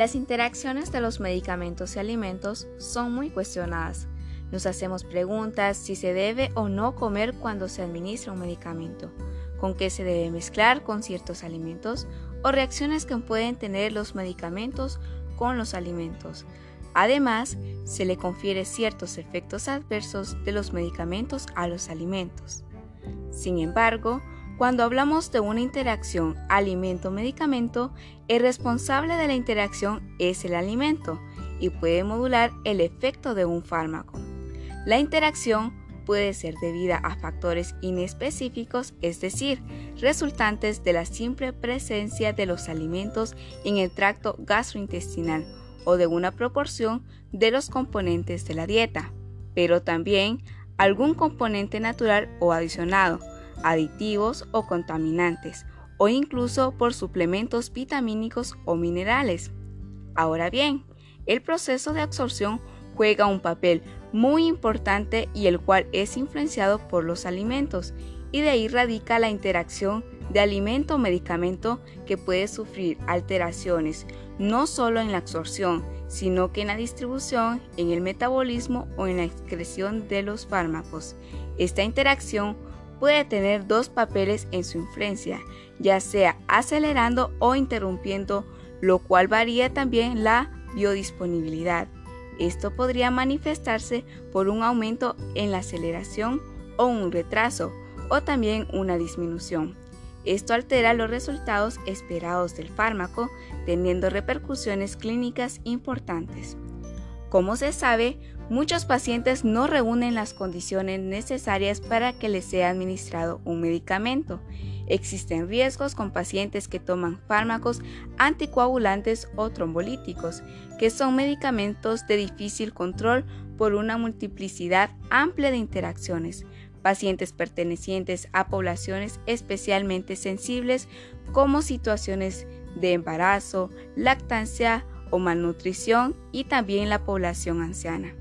Las interacciones de los medicamentos y alimentos son muy cuestionadas. Nos hacemos preguntas si se debe o no comer cuando se administra un medicamento, con qué se debe mezclar con ciertos alimentos o reacciones que pueden tener los medicamentos con los alimentos. Además, se le confiere ciertos efectos adversos de los medicamentos a los alimentos. Sin embargo, cuando hablamos de una interacción alimento-medicamento, el responsable de la interacción es el alimento y puede modular el efecto de un fármaco. La interacción puede ser debida a factores inespecíficos, es decir, resultantes de la simple presencia de los alimentos en el tracto gastrointestinal o de una proporción de los componentes de la dieta, pero también algún componente natural o adicionado, aditivos o contaminantes, o incluso por suplementos vitamínicos o minerales. Ahora bien, el proceso de absorción juega un papel muy importante y el cual es influenciado por los alimentos, y de ahí radica la interacción de alimento-medicamento que puede sufrir alteraciones no solo en la absorción, sino que en la distribución, en el metabolismo o en la excreción de los fármacos. Esta interacción puede tener dos papeles en su influencia, ya sea acelerando o interrumpiendo, lo cual varía también la biodisponibilidad. Esto podría manifestarse por un aumento en la aceleración o un retraso, o también una disminución. Esto altera los resultados esperados del fármaco, teniendo repercusiones clínicas importantes. Como se sabe, muchos pacientes no reúnen las condiciones necesarias para que les sea administrado un medicamento. Existen riesgos con pacientes que toman fármacos anticoagulantes o trombolíticos, que son medicamentos de difícil control por una multiplicidad amplia de interacciones, pacientes pertenecientes a poblaciones especialmente sensibles como situaciones de embarazo, lactancia o malnutrición y también la población anciana,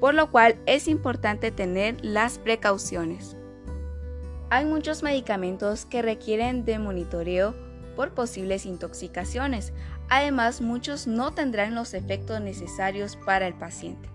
por lo cual es importante tener las precauciones. Hay muchos medicamentos que requieren de monitoreo por posibles intoxicaciones, además muchos no tendrán los efectos necesarios para el paciente.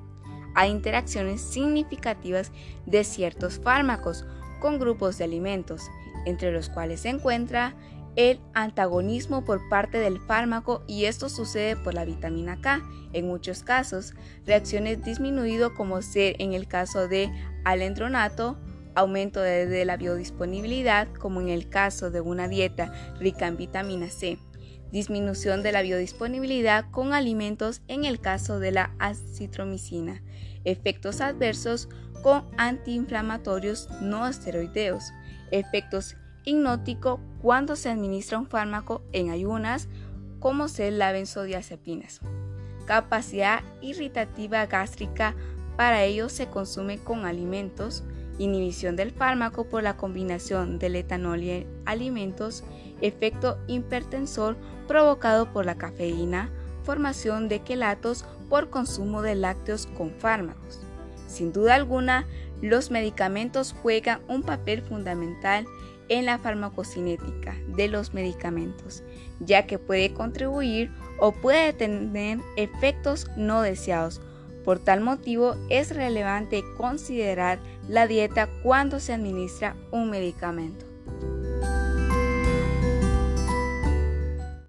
Hay interacciones significativas de ciertos fármacos con grupos de alimentos, entre los cuales se encuentra el antagonismo por parte del fármaco y esto sucede por la vitamina K. En muchos casos, reacciones disminuido como ser en el caso de alendronato, aumento de, la biodisponibilidad como en el caso de una dieta rica en vitamina C, disminución de la biodisponibilidad con alimentos en el caso de la acitromicina, efectos adversos con antiinflamatorios no esteroideos, efectos hipnóticos cuando se administra un fármaco en ayunas, como ser la benzodiazepinas. Capacidad irritativa gástrica, para ello se consume con alimentos, inhibición del fármaco por la combinación del etanol y alimentos, efecto hipertensor provocado por la cafeína, formación de quelatos por consumo de lácteos con fármacos. Sin duda alguna, los medicamentos juegan un papel fundamental en la farmacocinética de los medicamentos, ya que puede contribuir o puede tener efectos no deseados. Por tal motivo es relevante considerar la dieta cuando se administra un medicamento.